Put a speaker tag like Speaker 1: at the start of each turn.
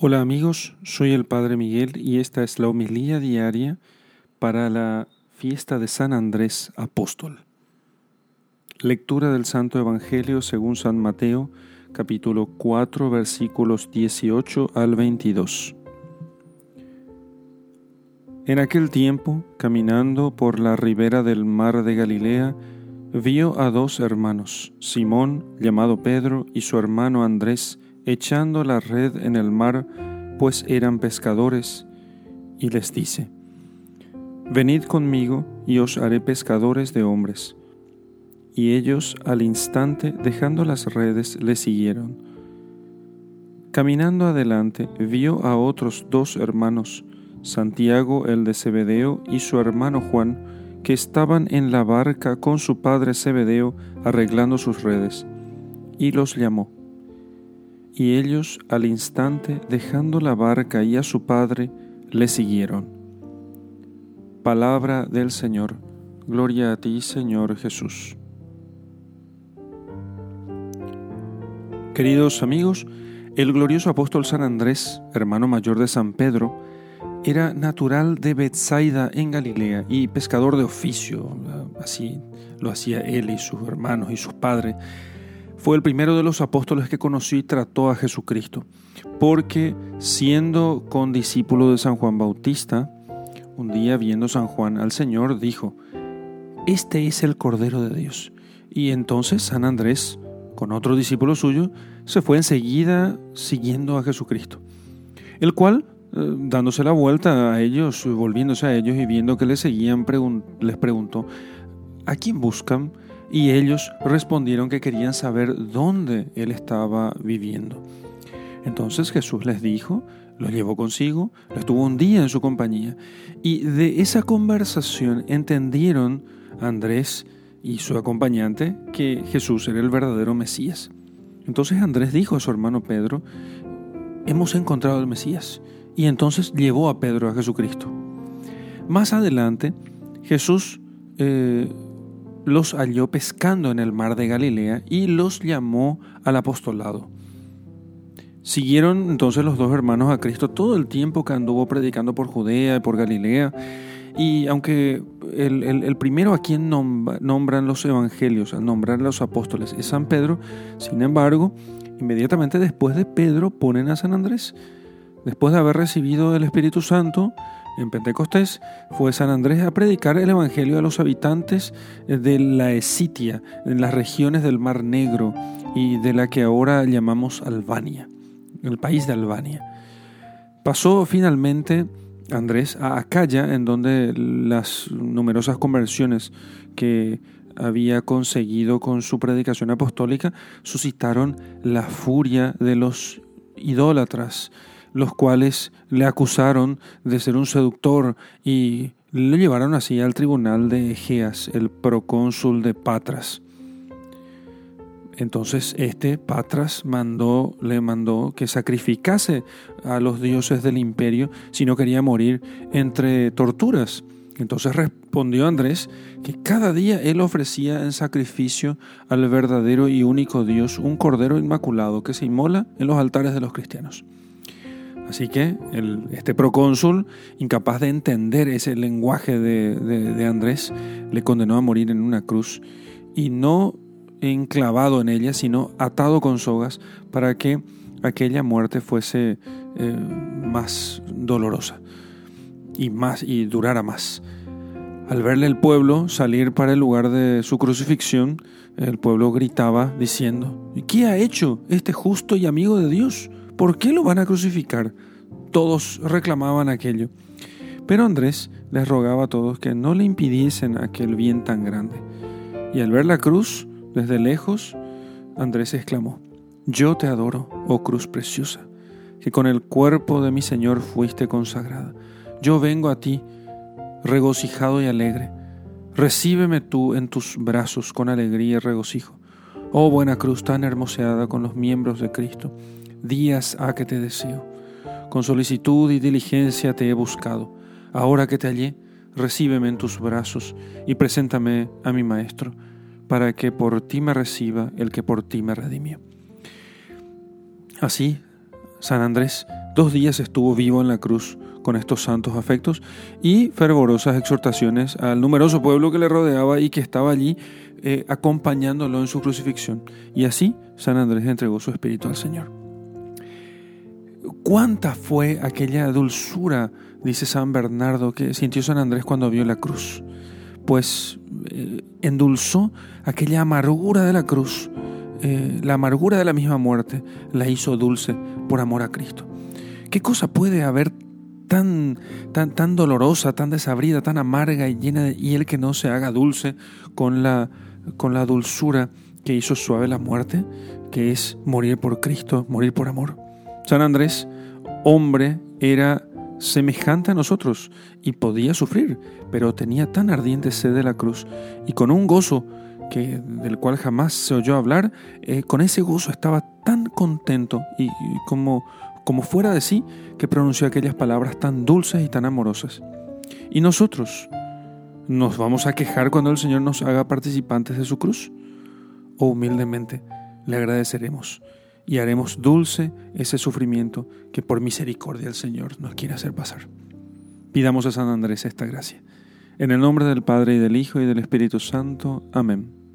Speaker 1: Hola amigos, soy el Padre Miguel y esta es la homilía diaria para la fiesta de San Andrés Apóstol. Lectura del Santo Evangelio según San Mateo, capítulo 4, versículos 18 al 22. En aquel tiempo, caminando por la ribera del mar de Galilea, vio a dos hermanos, Simón, llamado Pedro, y su hermano Andrés, echando la red en el mar, pues eran pescadores, y les dice, Venid conmigo y os haré pescadores de hombres. Y ellos al instante, dejando las redes, le siguieron. Caminando adelante, vio a otros dos hermanos, Santiago el de Zebedeo y su hermano Juan, que estaban en la barca con su padre Zebedeo arreglando sus redes, y los llamó y ellos al instante, dejando la barca y a su padre, le siguieron. Palabra del Señor. Gloria a ti, Señor Jesús. Queridos amigos, el glorioso apóstol San Andrés, hermano mayor de San Pedro, era natural de Bethsaida en Galilea y pescador de oficio, así lo hacía él y sus hermanos y sus padres fue el primero de los apóstoles que conoció y trató a Jesucristo, porque siendo condiscípulo de San Juan Bautista, un día viendo San Juan al Señor, dijo, Este es el Cordero de Dios. Y entonces San Andrés, con otro discípulo suyo, se fue enseguida siguiendo a Jesucristo, el cual, eh, dándose la vuelta a ellos, volviéndose a ellos y viendo que le seguían, les preguntó, ¿a quién buscan? Y ellos respondieron que querían saber dónde él estaba viviendo. Entonces Jesús les dijo, los llevó consigo, estuvo un día en su compañía, y de esa conversación entendieron Andrés y su acompañante que Jesús era el verdadero Mesías. Entonces Andrés dijo a su hermano Pedro, hemos encontrado al Mesías, y entonces llevó a Pedro a Jesucristo. Más adelante, Jesús eh, los halló pescando en el mar de Galilea y los llamó al apostolado. Siguieron entonces los dos hermanos a Cristo todo el tiempo que anduvo predicando por Judea y por Galilea. Y aunque el, primero a quien nombran los evangelios, al nombrar a los apóstoles, es San Pedro, sin embargo, inmediatamente después de Pedro ponen a San Andrés. Después de haber recibido el Espíritu Santo, en Pentecostés fue San Andrés a predicar el Evangelio a los habitantes de la Esitia, en las regiones del Mar Negro y de la que ahora llamamos Albania, el país de Albania. Pasó finalmente Andrés a Acaya, en donde las numerosas conversiones que había conseguido con su predicación apostólica suscitaron la furia de los idólatras los cuales le acusaron de ser un seductor y le llevaron así al tribunal de Egeas, el procónsul de Patras. Entonces este Patras mandó, le mandó que sacrificase a los dioses del imperio si no quería morir entre torturas. Entonces respondió Andrés que cada día él ofrecía en sacrificio al verdadero y único Dios un cordero inmaculado que se inmola en los altares de los cristianos. Así que este procónsul, incapaz de entender ese lenguaje de, Andrés, le condenó a morir en una cruz y no enclavado en ella, sino atado con sogas para que aquella muerte fuese eh, más dolorosa y más y durara más. Al verle el pueblo salir para el lugar de su crucifixión, el pueblo gritaba diciendo, ¿qué ha hecho este justo y amigo de Dios? ¿Por qué lo van a crucificar? Todos reclamaban aquello. Pero Andrés les rogaba a todos que no le impidiesen aquel bien tan grande. Y al ver la cruz desde lejos, Andrés exclamó, Yo te adoro, oh cruz preciosa, que con el cuerpo de mi Señor fuiste consagrada. Yo vengo a ti, regocijado y alegre. Recíbeme tú en tus brazos con alegría y regocijo. Oh buena cruz tan hermoseada con los miembros de Cristo días ha que te deseo. Con solicitud y diligencia te he buscado. Ahora que te hallé, recíbeme en tus brazos y preséntame a mi Maestro, para que por ti me reciba el que por ti me redimió. Así, San Andrés Dos días estuvo vivo en la cruz con estos santos afectos y fervorosas exhortaciones al numeroso pueblo que le rodeaba y que estaba allí eh, acompañándolo en su crucifixión. Y así San Andrés entregó su espíritu al Señor. ¿Cuánta fue aquella dulzura, dice San Bernardo, que sintió San Andrés cuando vio la cruz? Pues eh, endulzó aquella amargura de la cruz, eh, la amargura de la misma muerte, la hizo dulce por amor a Cristo. ¿Qué cosa puede haber tan, tan, tan dolorosa, tan desabrida, tan amarga y llena de él que no se haga dulce con la, con la dulzura que hizo suave la muerte, que es morir por Cristo, morir por amor? San Andrés, hombre, era semejante a nosotros y podía sufrir, pero tenía tan ardiente sed de la cruz y con un gozo que, del cual jamás se oyó hablar, eh, con ese gozo estaba tan contento y, como, como fuera de sí que pronunció aquellas palabras tan dulces y tan amorosas. ¿Y nosotros? ¿Nos vamos a quejar cuando el Señor nos haga participantes de su cruz? ¿O humildemente le agradeceremos? y haremos dulce ese sufrimiento que por misericordia el Señor nos quiere hacer pasar. Pidamos a San Andrés esta gracia. En el nombre del Padre y del Hijo y del Espíritu Santo. Amén.